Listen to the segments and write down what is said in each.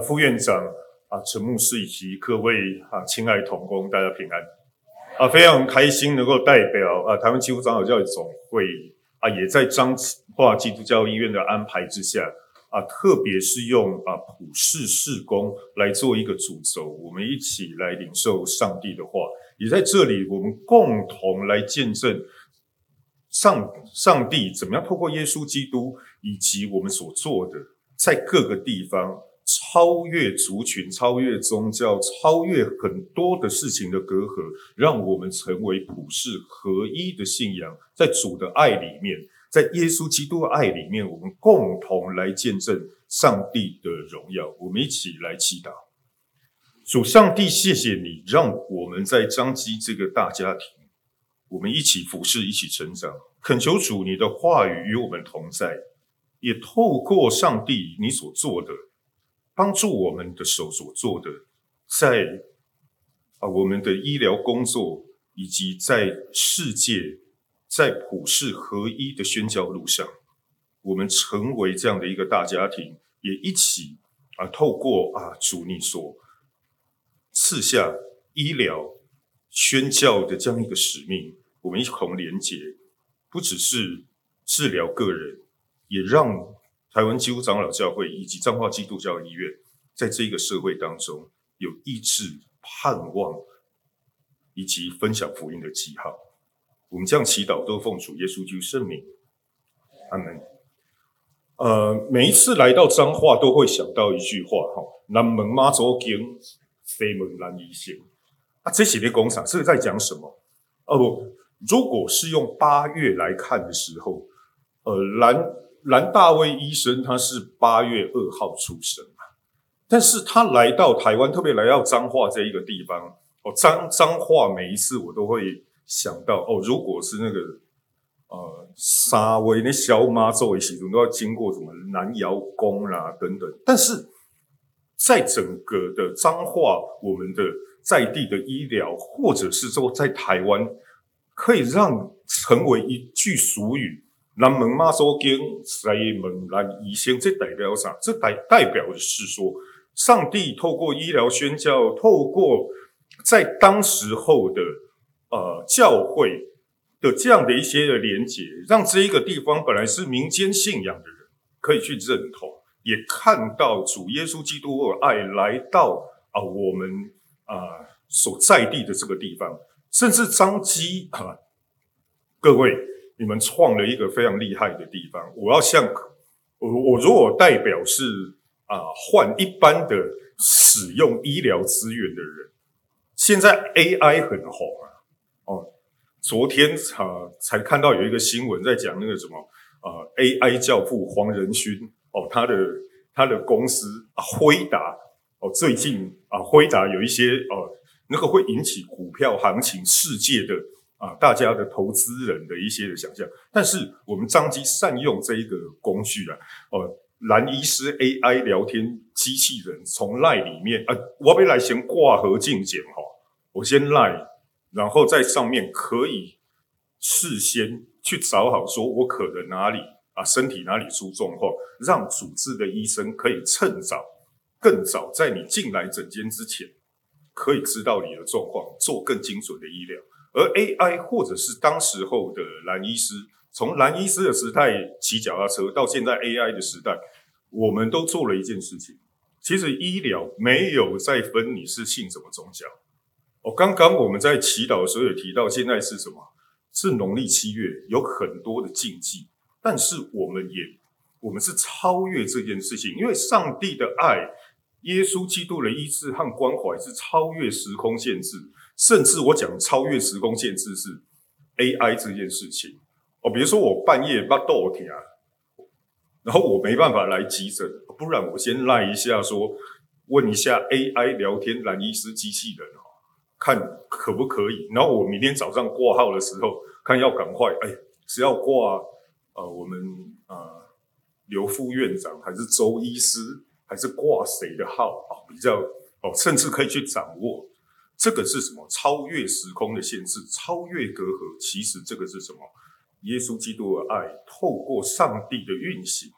副院长啊，陈牧师以及各位啊，亲爱同工，大家平安啊！非常开心能够代表啊，台湾基督长老教会总会啊，也在彰化基督教医院的安排之下啊，特别是用啊普世事工来做一个主轴，我们一起来领受上帝的话，也在这里我们共同来见证上上帝怎么样透过耶稣基督以及我们所做的，在各个地方。超越族群，超越宗教，超越很多的事情的隔阂，让我们成为普世合一的信仰，在主的爱里面，在耶稣基督的爱里面，我们共同来见证上帝的荣耀。我们一起来祈祷，主上帝，谢谢你，让我们在张基这个大家庭，我们一起服侍，一起成长。恳求主，你的话语与我们同在，也透过上帝你所做的。帮助我们的手所做的，在啊我们的医疗工作，以及在世界，在普世合一的宣教路上，我们成为这样的一个大家庭，也一起啊透过啊主你所赐下医疗宣教的这样一个使命，我们一同连结，不只是治疗个人，也让。台湾基督长老教会以及彰化基督教医院，在这个社会当中有意志、盼望以及分享福音的记号。我们这样祈祷，都奉主耶稣基督圣名，阿门。呃，每一次来到彰化，都会想到一句话哈：南门妈祖经，西门兰医仙。啊，这写的工厂是在讲什么？哦不，如果是用八月来看的时候，呃，兰。兰大卫医生他是八月二号出生嘛，但是他来到台湾，特别来到彰化这一个地方哦，彰彰化每一次我都会想到哦，如果是那个呃沙威那小妈作为习俗都要经过什么南瑶宫啦等等，但是在整个的彰化，我们的在地的医疗，或者是说在台湾，可以让成为一句俗语。南门妈祖经，西门兰医仙，这代表啥？这代代表的是说，上帝透过医疗宣教，透过在当时候的呃教会的这样的一些的连结，让这一个地方本来是民间信仰的人可以去认同，也看到主耶稣基督的爱来到啊、我们啊、所在地的这个地方，甚至张基啊，各位。你们创了一个非常厉害的地方。我要向我，我如果代表是啊，换一般的使用医疗资源的人，现在 AI 很红啊。哦，昨天啊才看到有一个新闻在讲那个什么啊 AI 教父黄仁勋哦，他的他的公司啊辉达哦，最近啊辉达有一些哦那个会引起股票行情世界的。啊，大家的投资人的一些的想象，但是我们张基善用这一个工具啊，哦，蓝医师 AI 聊天机器人从 LINE 里面啊，我要来先挂河进检哈，我先 LINE，然后在上面可以事先去找好，说我可能哪里啊身体哪里出状况，让主治的医生可以趁早、更早在你进来诊间之前，可以知道你的状况，做更精准的医疗。而 AI 或者是当时候的兰医师，从兰医师的时代骑脚踏车到现在 AI 的时代，我们都做了一件事情。其实医疗没有再分你是信什么宗教。哦，刚刚我们在祈祷的时候也提到，现在是什么？是农历七月，有很多的禁忌，但是我们也我们是超越这件事情，因为上帝的爱，耶稣基督的医治和关怀是超越时空限制。甚至我讲超越时空限制是 AI 这件事情哦，比如说我半夜巴肚疼，然后我没办法来急诊，不然我先赖一下说，问一下 AI 聊天兰医师机器人哦，看可不可以？然后我明天早上挂号的时候，看要赶快，哎，是要挂呃我们呃刘副院长还是周医师，还是挂谁的号哦？比较哦，甚至可以去掌握。这个是什么？超越时空的限制，超越隔阂。其实这个是什么？耶稣基督的爱透过上帝的运行，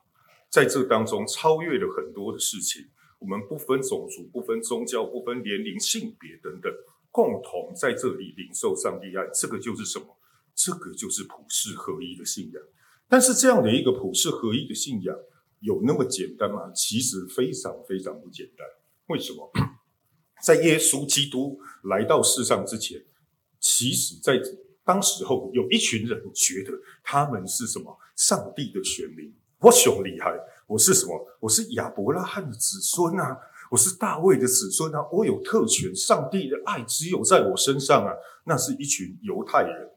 在这当中超越了很多的事情。我们不分种族、不分宗教、不分年龄、性别等等，共同在这里领受上帝爱。这个就是什么？这个就是普世合一的信仰。但是这样的一个普世合一的信仰，有那么简单吗？其实非常非常不简单。为什么？在耶稣基督来到世上之前，其实在当时候有一群人觉得他们是什么？上帝的选民。我凶厉害，我是什么？我是亚伯拉罕的子孙啊，我是大卫的子孙啊，我有特权，上帝的爱只有在我身上啊。那是一群犹太人。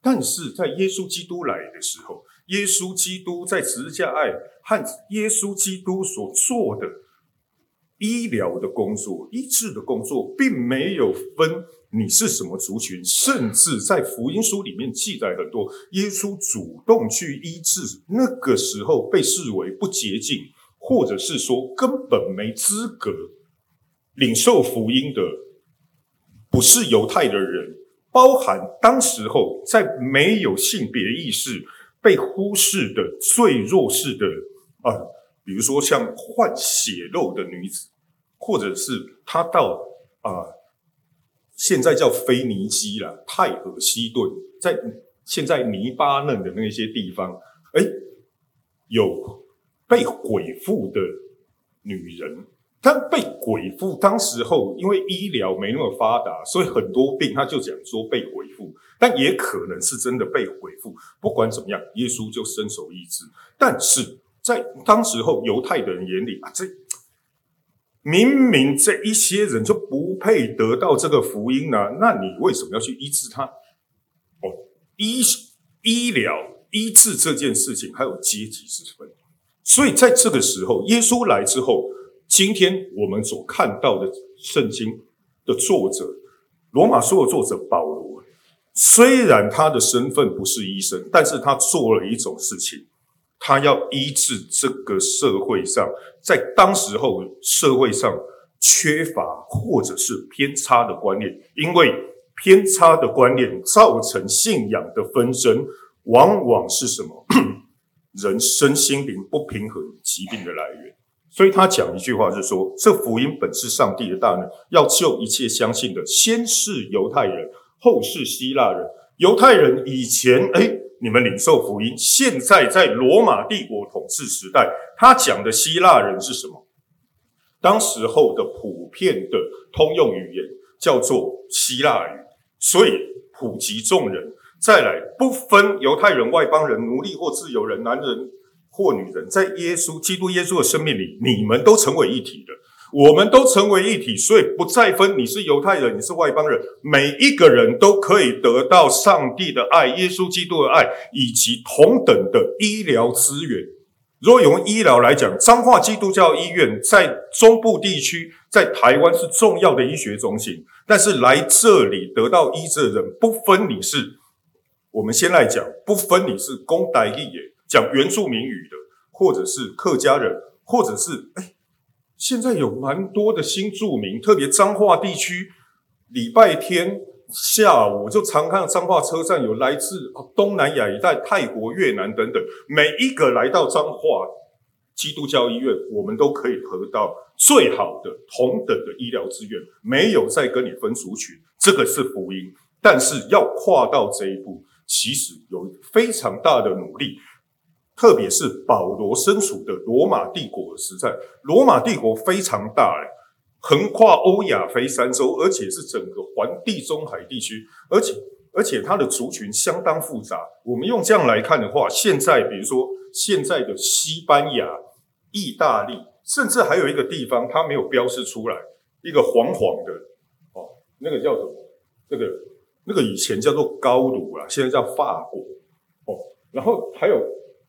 但是在耶稣基督来的时候，耶稣基督在十字架爱和耶稣基督所做的医疗的工作、医治的工作，并没有分你是什么族群，甚至在福音书里面记载很多，耶稣主动去医治那个时候被视为不洁净，或者是说根本没资格领受福音的，不是犹太的人，包含当时候在没有性别意识。被忽视的最弱势的啊，比如说像换血肉的女子，或者是她到啊，现在叫腓尼基啦，泰尔西顿，在现在黎巴嫩的那些地方，哎，有被鬼附的女人。但被鬼附，当时候因为医疗没那么发达，所以很多病他就讲说被鬼附，但也可能是真的被鬼附。不管怎么样，耶稣就伸手医治。但是在当时候犹太的人眼里啊，这明明这一些人就不配得到这个福音呢、那你为什么要去医治他？哦，医医疗医治这件事情还有阶级之分，所以在这个时候，耶稣来之后。今天我们所看到的圣经的作者，罗马书的作者保罗，虽然他的身份不是医生，但是他做了一种事情，他要医治这个社会上，在当时候社会上缺乏或者是偏差的观念，因为偏差的观念造成信仰的纷争，往往是什么？人身心灵不平衡疾病的来源。所以他讲一句话，就是说，这福音本是上帝的大能，要救一切相信的，先是犹太人，后是希腊人。犹太人以前，哎，你们领受福音；现在在罗马帝国统治时代，他讲的希腊人是什么？当时候的普遍的通用语言叫做希腊语，所以普及众人。再来，不分犹太人、外邦人、奴隶或自由人、男人。或女人，在耶稣基督耶稣的生命里，你们都成为一体的，我们都成为一体，所以不再分你是犹太人，你是外邦人，每一个人都可以得到上帝的爱，耶稣基督的爱，以及同等的医疗资源。如果用医疗来讲，彰化基督教医院在中部地区，在台湾是重要的医学中心，但是来这里得到医治的人，不分你是，我们先来讲，不分你是公台义也。讲原住民语的，或者是客家人，或者是哎，现在有蛮多的新住民，特别彰化地区，礼拜天下午就常看到彰化车站有来自东南亚一带、泰国、越南等等，每一个来到彰化基督教医院，我们都可以得到最好的同等的医疗资源，没有再跟你分族群，这个是福音。但是要跨到这一步，其实有非常大的努力。特别是保罗身处的罗马帝国的时代，罗马帝国非常大，横跨欧亚非三洲，而且是整个环地中海地区，而且而且它的族群相当复杂。我们用这样来看的话，现在比如说现在的西班牙、意大利，甚至还有一个地方它没有标示出来，一个黄黄的哦，那个叫什么？那个那个以前叫做高卢啊，现在叫法国哦，然后还有。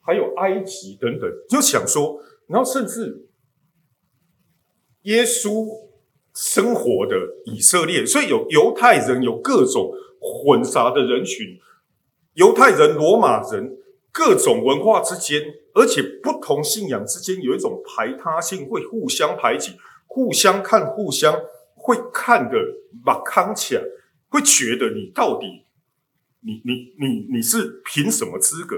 还有埃及等等，就想说，然后甚至耶稣生活的以色列，所以有犹太人，有各种混杂的人群，犹太人、罗马人，各种文化之间，而且不同信仰之间有一种排他性，会互相排挤，互相看，互相会看的马康强，会觉得你到底，你你你你是凭什么资格？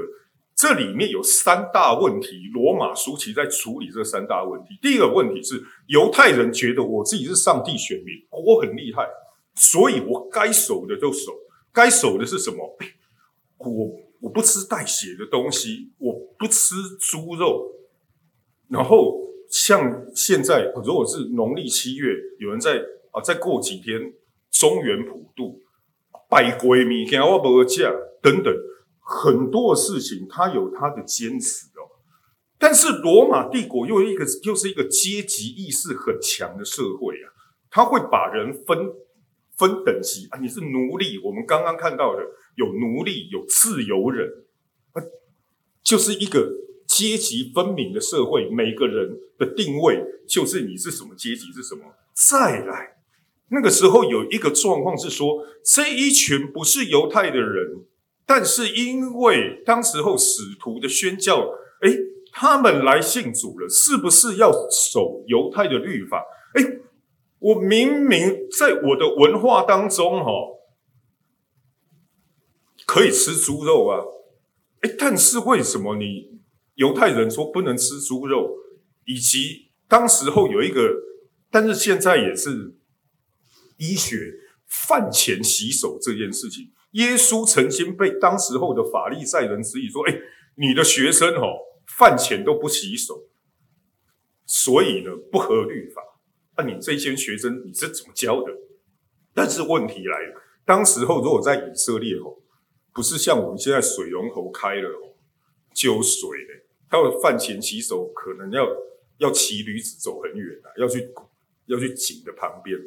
这里面有三大问题，罗马书其在处理这三大问题。第一个问题是犹太人觉得我自己是上帝选民，我很厉害，所以我该守的就守。该守的是什么？我我不吃带血的东西，我不吃猪肉。然后像现在，如果是农历七月，有人在啊，再过几天中原普渡，拜鬼物件我无吃等等，很多事情他有他的坚持哦。但是罗马帝国又一个又是一个阶级意识很强的社会啊，他会把人分。分等级啊，你是奴隶。我们刚刚看到的有奴隶，有自由人，啊，就是一个阶级分明的社会。每个人的定位就是你是什么阶级是什么。再来，那个时候有一个状况是说，这一群不是犹太的人，但是因为当时候使徒的宣教，诶，他们来信主了，是不是要守犹太的律法？诶。我明明在我的文化当中，哈，可以吃猪肉啊，诶，但是为什么你犹太人说不能吃猪肉？以及当时候有一个，但是现在也是医学饭前洗手这件事情，耶稣曾经被当时候的法利赛人质疑说：“诶，你的学生哦，饭前都不洗手，所以呢，不合律法。”那你这些学生你是怎么教的？但是问题来了，当时候如果在以色列吼，不是像我们现在水龙头开了吼，就有水的，他的饭前洗手可能要要骑驴子走很远啊，要去要去井的旁边，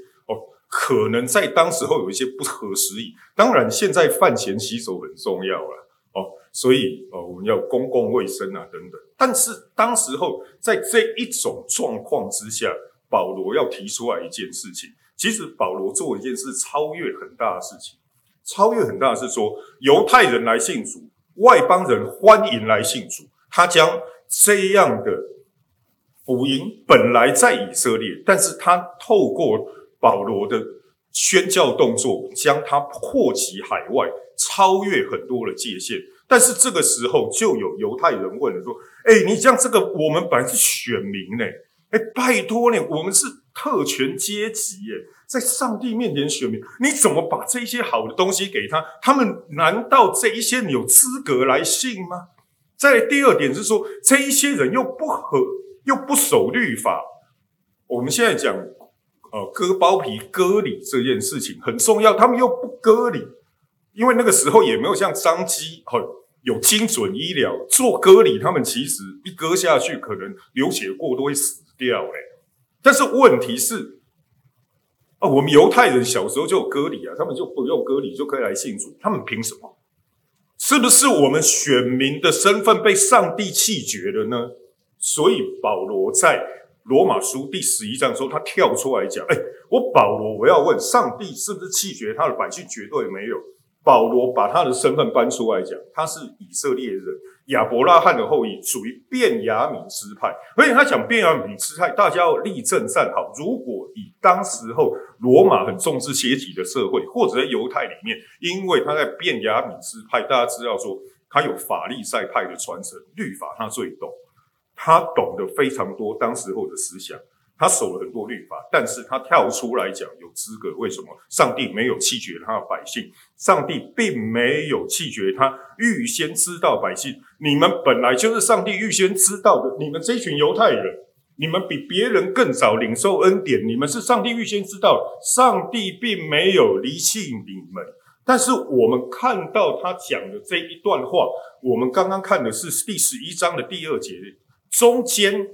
可能在当时候有一些不合时宜。当然，现在饭前洗手很重要了哦，所以哦，我们要公共卫生啊等等。但是当时候在这一种状况之下。保罗要提出来一件事情，其实保罗做一件事超越很大的事情，超越很大的是说，犹太人来信主，外邦人欢迎来信主。他将这样的福音本来在以色列，但是他透过保罗的宣教动作，将他扩及海外，超越很多的界限。但是这个时候，就有犹太人问了说：“哎，你像这个，我们本来是选民呢。”哎，拜托呢，我们是特权阶级耶，在上帝面前选民，你怎么把这些好的东西给他？他们难道这一些人有资格来信吗？再来第二点是说，这一些人又不合，又不守律法。我们现在讲，呃，割包皮、割礼这件事情很重要，他们又不割礼，因为那个时候也没有像张机很有精准医疗做割礼，他们其实一割下去，可能流血过多会死。掉哎，但是问题是，啊，我们犹太人小时候就有割礼啊，他们就不用割礼就可以来信主，他们凭什么？是不是我们选民的身份被上帝弃绝了呢？所以保罗在罗马书第十一章的时候，他跳出来讲：“哎，我保罗，我要问上帝是不是弃绝他的百姓？绝对没有。”保罗把他的身份搬出来讲，他是以色列人。亚伯拉罕的后裔，属于便雅悯支派，而且他讲便雅悯支派，大家要立正站好。如果以当时候罗马很重视阶级的社会，或者在犹太里面，因为他在便雅悯支派，大家知道说他有法利赛派的传承，律法他最懂，他懂得非常多当时候的思想。他守了很多律法，但是他跳出来讲有资格，为什么？上帝没有弃绝他的百姓，上帝并没有弃绝他，预先知道百姓，你们本来就是上帝预先知道的，你们这群犹太人，你们比别人更早领受恩典，你们是上帝预先知道，上帝并没有离弃你们。但是我们看到他讲的这一段话，我们刚刚看的是第十一章的第二节，中间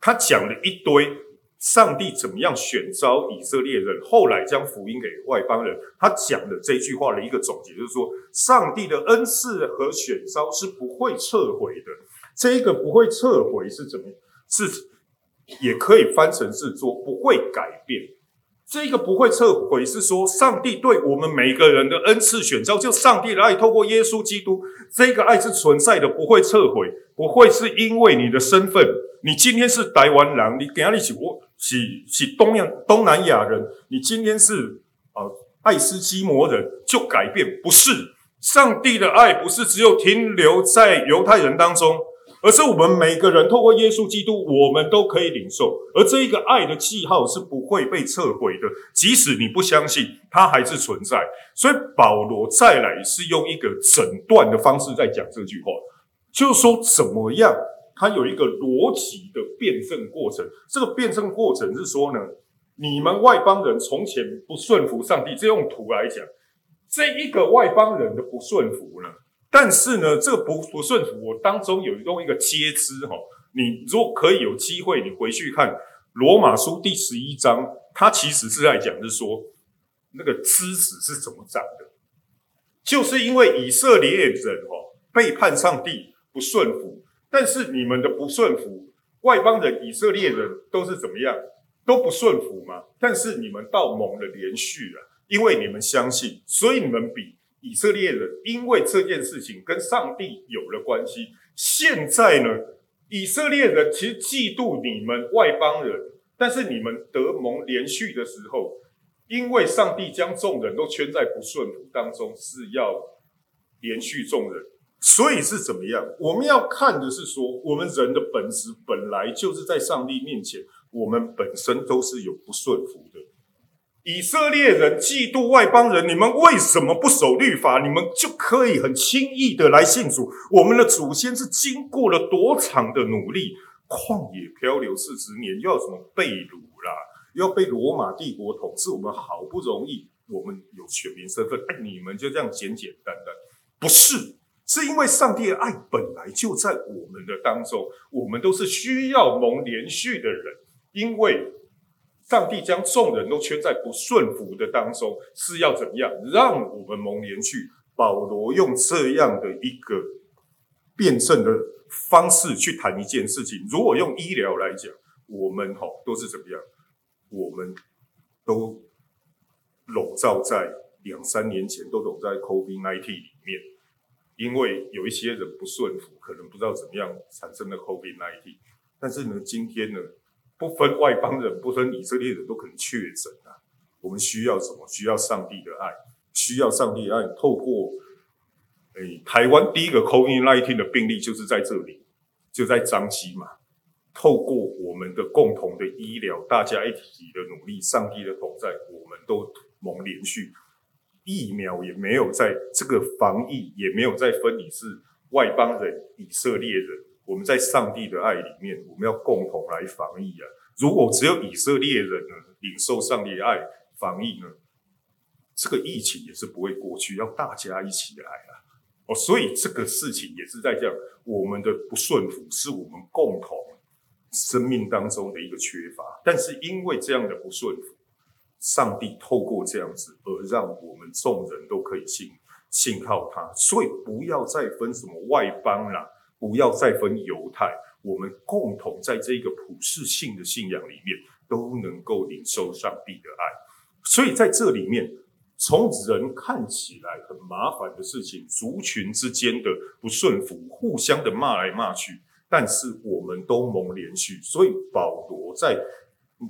他讲了一堆。上帝怎么样选召以色列人，后来将福音给外邦人？他讲的这句话的一个总结，就是说，上帝的恩赐和选召是不会撤回的。这个不会撤回是怎么？是也可以翻成是说不会改变。这个不会撤回是说，上帝对我们每个人的恩赐选召，就上帝的爱透过耶稣基督，这个爱是存在的，不会撤回，不会是因为你的身份，你今天是台湾人，你跟他一起我。是是东亚东南亚人，你今天是呃爱斯基摩人就改变？不是，上帝的爱不是只有停留在犹太人当中，而是我们每个人透过耶稣基督，我们都可以领受。而这一个爱的记号是不会被撤回的，即使你不相信，它还是存在。所以保罗再来是用一个诊断的方式在讲这句话，就是说怎么样，它有一个逻辑的辩证过程。这个辩证过程是说呢，你们外邦人从前不顺服上帝，这用图来讲。这一个外邦人的不顺服呢，但是呢，这个不不顺服，我当中有用一个接枝哈。你如果可以有机会，你回去看罗马书第十一章，它其实是在讲，是说那个枝子是怎么长的，就是因为以色列人哈背叛上帝不顺服，但是你们的不顺服，外邦人以色列人都是怎么样，都不顺服嘛，但是你们到蒙了连续了。因为你们相信，所以你们比以色列人，因为这件事情跟上帝有了关系。现在呢，以色列人其实嫉妒你们外邦人，但是你们得蒙连续的时候，因为上帝将众人都圈在不顺服当中，是要连续众人。所以是怎么样？我们要看的是说，我们人的本质本来就是在上帝面前，我们本身都是有不顺服的。以色列人嫉妒外邦人，你们为什么不守律法？你们就可以很轻易的来信主。我们的祖先是经过了多长的努力，旷野漂流四十年，要什么被掳啦，要被罗马帝国统治。我们好不容易，我们有选民身份，哎，你们就这样简简单单？不是，是因为上帝的爱本来就在我们的当中，我们都是需要蒙连续的人，因为。上帝将众人都圈在不顺服的当中，是要怎么样让我们蒙连续？保罗用这样的一个辩证的方式去谈一件事情。如果用医疗来讲，我们哈都是怎么样？我们都笼罩在两三年前都笼罩在 COVID-19 里面，因为有一些人不顺服，可能不知道怎么样产生了 COVID-19。但是呢，今天呢？不分外邦人，不分以色列人都可能确诊啊！我们需要什么？需要上帝的爱，需要上帝的爱。透过诶、台湾第一个 COVID-19 的病例就是在这里，就在彰基嘛。透过我们的共同的医疗，大家一起的努力，上帝的同在，我们都蒙连续。疫苗也没有在这个防疫，也没有在分你是外邦人、以色列人。我们在上帝的爱里面，我们要共同来防疫啊！如果只有以色列人呢，领受上帝的爱防疫呢，这个疫情也是不会过去，要大家一起来啊！哦，所以这个事情也是在讲，我们的不顺服是我们共同生命当中的一个缺乏，但是因为这样的不顺服，上帝透过这样子而让我们众人都可以信信靠他，所以不要再分什么外邦啦。不要再分犹太，我们共同在这个普世性的信仰里面都能够领受上帝的爱。所以在这里面，从人看起来很麻烦的事情，族群之间的不顺服，互相的骂来骂去，但是我们都蒙怜恤。所以保罗在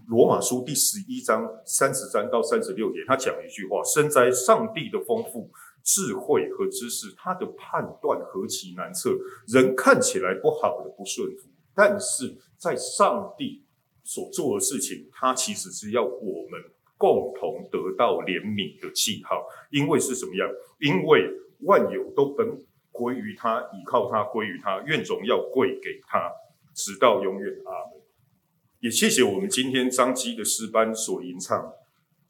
罗马书第十一章三十三到三十六节，他讲一句话：身在上帝的丰富。智慧和知识，他的判断何其难测！人看起来不好的不顺服，但是在上帝所做的事情，他其实是要我们共同得到怜悯的记号。因为是什么样？因为万有都本归于他，倚靠他，归于他，愿荣耀归给他，直到永远。阿门。也谢谢我们今天彰基的诗班所吟唱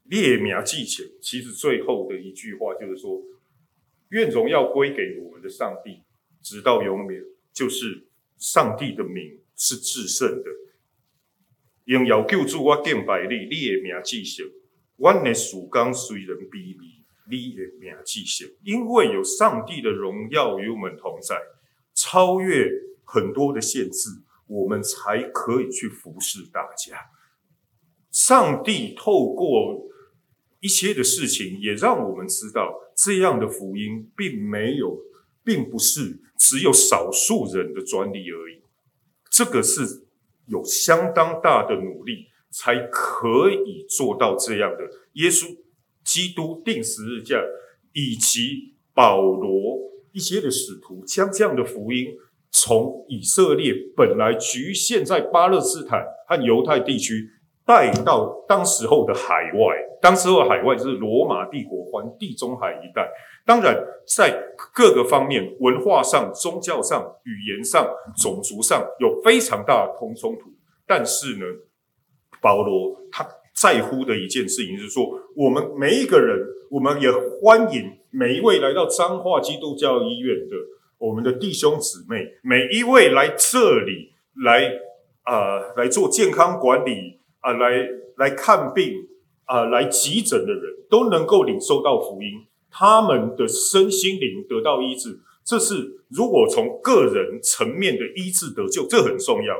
列名记前，其实最后的一句话就是说。愿荣耀归给我们的上帝，直到永远。就是上帝的名是至圣的，因要救助我敬拜你，你的名记上。我的事工虽然卑微，你的名记上。因为有上帝的荣耀与我们同在，超越很多的限制，我们才可以去服侍大家。上帝透过一些的事情，也让我们知道。这样的福音并没有，并不是只有少数人的专利而已。这个是有相当大的努力才可以做到这样的。耶稣基督定十日架，以及保罗一些的使徒将这样的福音从以色列本来局限在巴勒斯坦和犹太地区带到当时候的海外，当时候的海外就是罗马帝国环地中海一带。当然，在各个方面，文化上、宗教上、语言上、种族上有非常大的通冲突。但是呢，保罗他在乎的一件事情是说，我们每一个人，我们也欢迎每一位来到彰化基督教医院的我们的弟兄姊妹，每一位来这里来啊、呃、来做健康管理啊、来来看病啊、来急诊的人都能够领受到福音。他们的身心灵得到医治，这是如果从个人层面的医治得救，这很重要。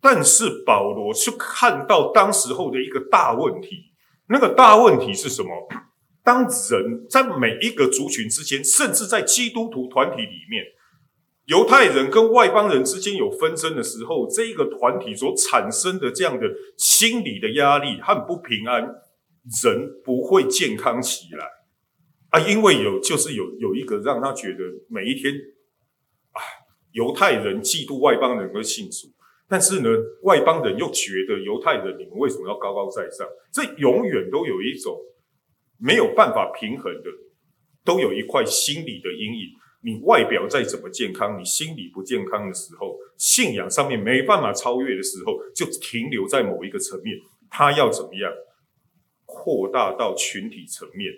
但是保罗是看到当时候的一个大问题，那个大问题是什么？当人在每一个族群之间，甚至在基督徒团体里面，犹太人跟外邦人之间有纷争的时候，这一个团体所产生的这样的心理的压力和不平安，人不会健康起来。啊，因为有就是有有一个让他觉得每一天啊，犹太人嫉妒外邦人的信主，但是呢，外邦人又觉得犹太人你们为什么要高高在上？这永远都有一种没有办法平衡的，都有一块心理的阴影。你外表再怎么健康，你心理不健康的时候，信仰上面没办法超越的时候，就停留在某一个层面。他要怎么样扩大到群体层面？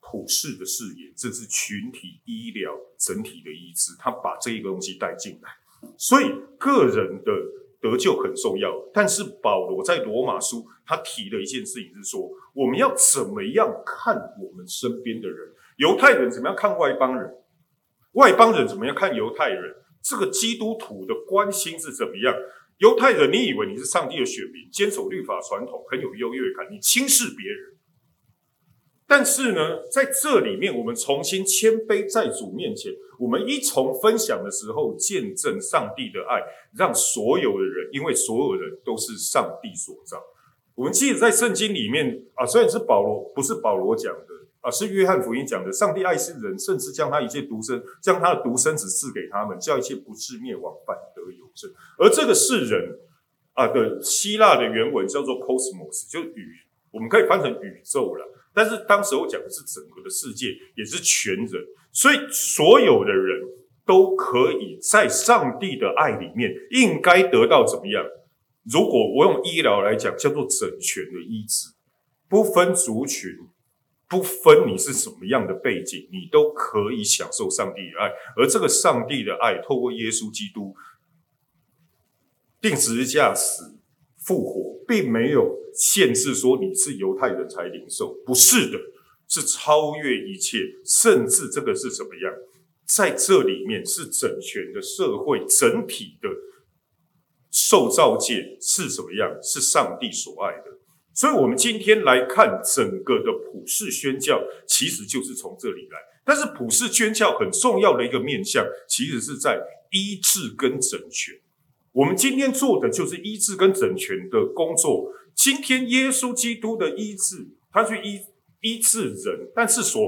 普世的视野，这是群体医疗整体的医治，他把这一个东西带进来，所以个人的得救很重要。但是保罗在罗马书，他提了一件事情是说，我们要怎么样看我们身边的人？犹太人怎么样看外邦人？外邦人怎么样看犹太人？这个基督徒的关心是怎么样？犹太人，你以为你是上帝的选民，坚守律法传统，很有优越感，你轻视别人。但是呢，在这里面，我们重新谦卑在主面前，我们一从分享的时候，见证上帝的爱，让所有的人，因为所有人都是上帝所造。我们记得在圣经里面啊，虽然是保罗，不是保罗讲的啊，是约翰福音讲的。上帝爱世人，甚至将他一切独生，将他的独生子赐给他们，叫一切不至灭亡，反得永生。而这个世人啊的希腊的原文叫做 cosmos，就宇，我们可以翻成宇宙了。但是当时我讲的是整个的世界，也是全人，所以所有的人都可以在上帝的爱里面，应该得到怎么样？如果我用医疗来讲，叫做整全的医治，不分族群，不分你是什么样的背景，你都可以享受上帝的爱。而这个上帝的爱，透过耶稣基督钉十字架死复活，并没有。限制说你是犹太人才领受，不是的，是超越一切，甚至这个是怎么样？在这里面是整全的社会，整体的受造界是什么样？是上帝所爱的。所以，我们今天来看整个的普世宣教，其实就是从这里来。但是，普世宣教很重要的一个面向，其实是在医治跟整全。我们今天做的就是医治跟整全的工作。今天耶稣基督的医治，他去医医治人，但是所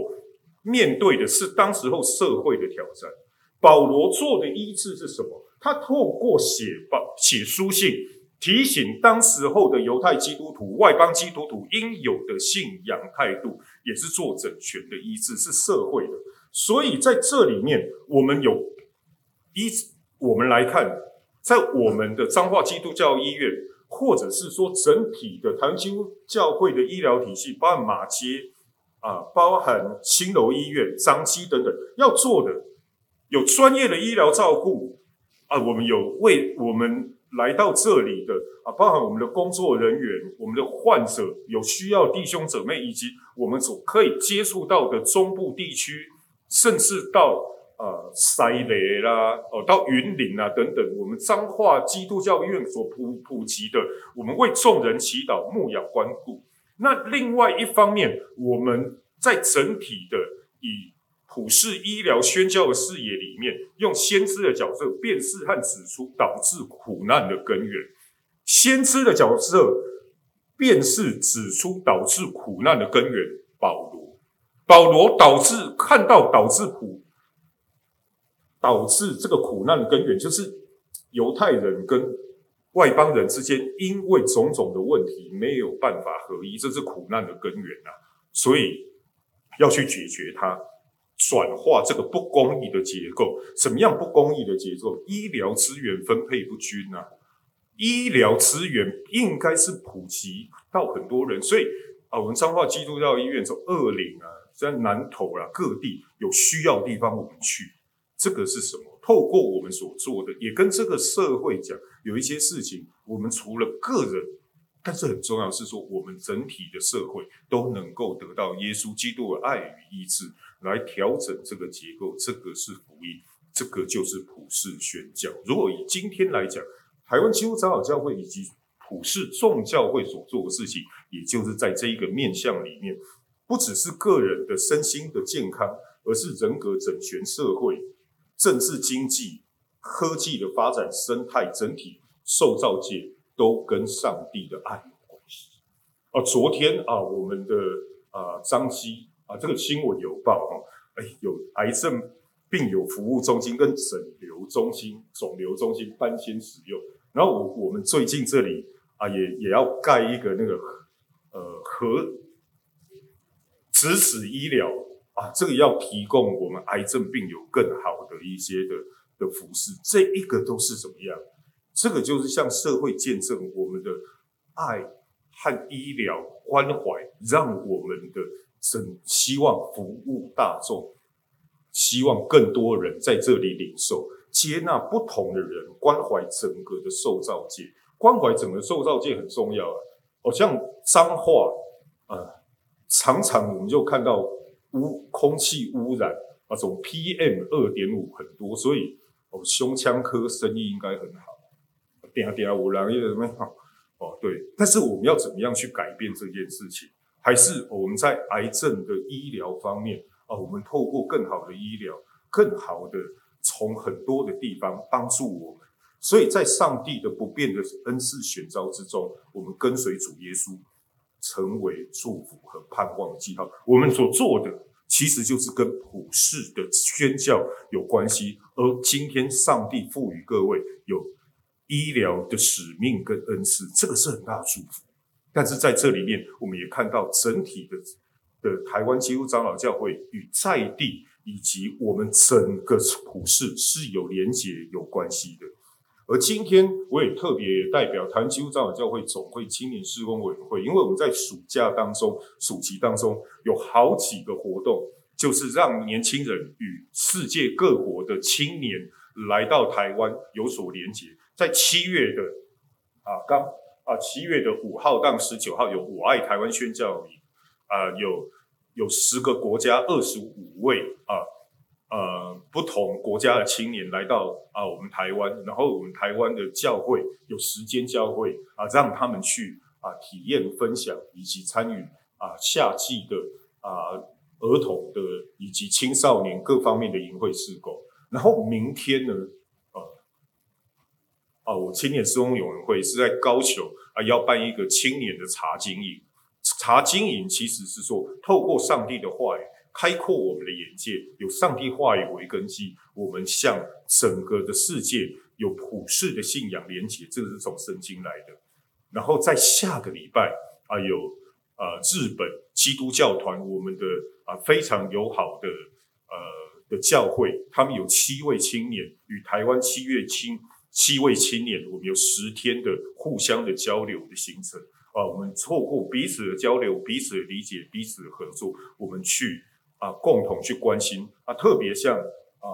面对的是当时候社会的挑战。保罗做的医治是什么？他透过写报写书信，提醒当时候的犹太基督徒、外邦基督徒应有的信仰态度，也是做整全的医治，是社会的。所以在这里面，我们有医，我们来看，在我们的彰化基督教医院。或者是说，整体的台湾基督教会的医疗体系，包含马街啊，包含新楼医院、彰基等等，要做的有专业的医疗照顾啊，我们有为我们来到这里的啊，包含我们的工作人员、我们的患者，有需要弟兄姊妹，以及我们所可以接触到的中部地区，甚至到。呃，塞雷啦，哦，到云林啊等等，我们彰化基督教医院所普普及的，我们为众人祈祷、牧养、关顾。那另外一方面，我们在整体的以普世医疗宣教的视野里面，用先知的角色辨识和指出导致苦难的根源。先知的角色辨识指出导致苦难的根源，保罗。保罗导致看到导致苦，导致这个苦难的根源，就是犹太人跟外邦人之间，因为种种的问题没有办法合一，这是苦难的根源啊！所以要去解决它，转化这个不公义的结构。什么样不公义的结构？医疗资源分配不均啊！医疗资源应该是普及到很多人，所以啊，我们彰化基督教医院从二林啊，在南投啊各地有需要地方，我们去。这个是什么？透过我们所做的，也跟这个社会讲，有一些事情，我们除了个人，但是很重要是说，我们整体的社会都能够得到耶稣基督的爱与医治，来调整这个结构。这个是福音，这个就是普世宣教。如果以今天来讲，台湾基督长老教会以及普世众教会所做的事情，也就是在这一个面向里面，不只是个人的身心的健康，而是人格整全社会。政治、经济、科技的发展、生态整体受造界都跟上帝的爱有关系。啊，昨天啊，我们的啊张基啊，这个新闻有报哈，哎，有癌症病友服务中心跟肿瘤中心、肿瘤中心搬迁使用。然后我我们最近这里啊，也也要盖一个那个呃核直指医疗。啊，这个要提供我们癌症病友更好的一些的的服饰，这一个都是怎么样？这个就是向社会见证我们的爱和医疗关怀，让我们的真希望服务大众，希望更多人在这里领受，接纳不同的人，关怀整个的受造界，关怀整个受造界很重要啊。好像脏话啊，常常我们就看到。污空气污染啊，这种 PM 二点五很多，所以哦，胸腔科生意应该很好。点啊点啊，我两个月怎么样？哦，对，但是我们要怎么样去改变这件事情？还是我们在癌症的医疗方面啊，我们透过更好的医疗，更好的从很多的地方帮助我们。所以在上帝的不变的恩赐选召之中，我们跟随主耶稣。成为祝福和盼望的记号。我们所做的其实就是跟普世的宣教有关系。而今天上帝赋予各位有医疗的使命跟恩赐，这个是很大的祝福。但是在这里面，我们也看到整体的的台湾基督长老教会与在地以及我们整个普世是有连结、有关系的。而今天我也特别代表台湾基督长老教会总会青年事工委员会，因为我们在暑假当中、暑期当中有好几个活动，就是让年轻人与世界各国的青年来到台湾有所连结。在七月的啊，刚啊七月的五号到十九号有我爱台湾宣教营啊，有有十个国家二十五位啊。呃，不同国家的青年来到啊，我们台湾，然后我们台湾的教会有时间教会啊，让他们去啊体验、分享以及参与啊夏季的啊儿童的以及青少年各方面的营会事工。然后明天呢，啊，我青年事工友人会是在高雄啊，要办一个青年的茶经营。茶经营其实是说，透过上帝的话语。开阔我们的眼界，有上帝话语为根基，我们向整个的世界有普世的信仰连结，这个是从圣经来的。然后在下个礼拜啊，有呃日本基督教团，我们的啊非常友好的呃的教会，他们有七位青年与台湾七月青七位青年，我们有十天的互相的交流的行程啊，我们透过彼此的交流、彼此的理解、彼此的合作，我们去。啊，共同去关心啊，特别像啊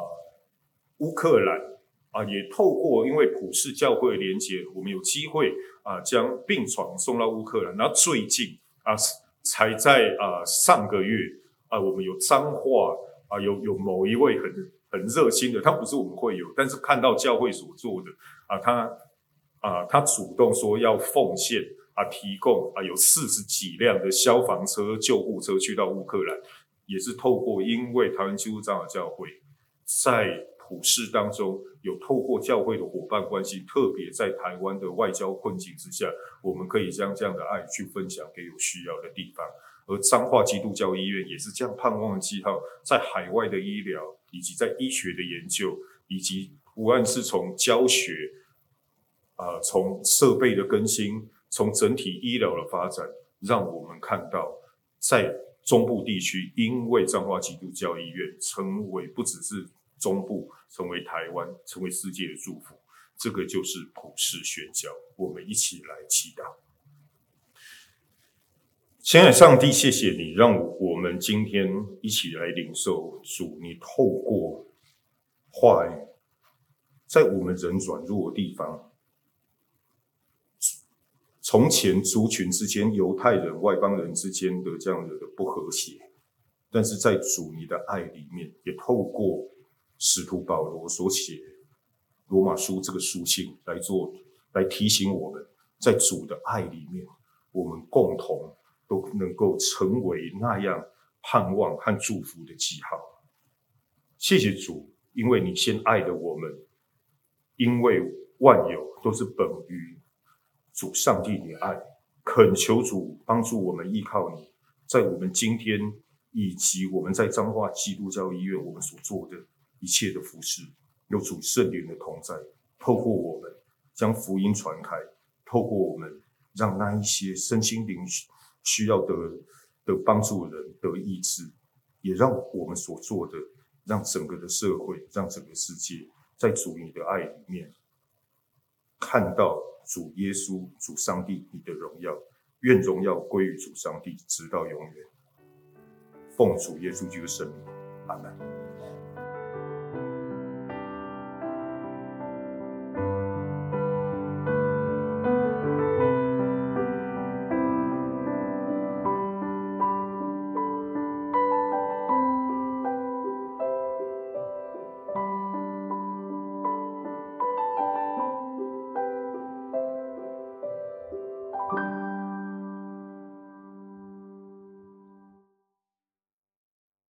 乌克兰啊，也透过因为普世教会的连结，我们有机会啊将病床送到乌克兰。然后最近啊，才在啊上个月啊，我们有彰化啊，有有某一位很很热心的，他不是我们会有，但是看到教会所做的啊，他啊他主动说要奉献啊，提供啊有四十几辆的消防车、救护车去到乌克兰。也是透过，因为台湾基督长老教会在普世当中，有透过教会的伙伴关系，特别在台湾的外交困境之下，我们可以将这样的爱去分享给有需要的地方。而彰化基督教医院也是这样盼望的记号，在海外的医疗，以及在医学的研究，以及无论是从教学，啊、呃，从设备的更新，从整体医疗的发展，让我们看到在。中部地区因为彰化基督教医院成为不只是中部，成为台湾，成为世界的祝福，这个就是普世宣教。我们一起来祈祷。亲爱的上帝，谢谢你让我们今天一起来领受主，你透过话语，在我们人软弱的地方。从前族群之间、犹太人、外邦人之间的这样的不和谐，但是在主你的爱里面，也透过使徒保罗所写罗马书这个书信来做，来提醒我们，在主的爱里面，我们共同都能够成为那样盼望和祝福的记号。谢谢主，因为你先爱了我们，因为万有都是本于。主上帝的爱，恳求主帮助我们依靠你，在我们今天以及我们在彰化基督教医院我们所做的一切的服事，有主圣灵的同在，透过我们将福音传开，透过我们让那一些身心灵需要的的帮助人的意志，也让我们所做的，让整个的社会，让整个世界，在主你的爱里面看到。主耶稣，主上帝，你的荣耀，愿荣耀归于主上帝，直到永远。奉主耶稣基督的圣名，阿门。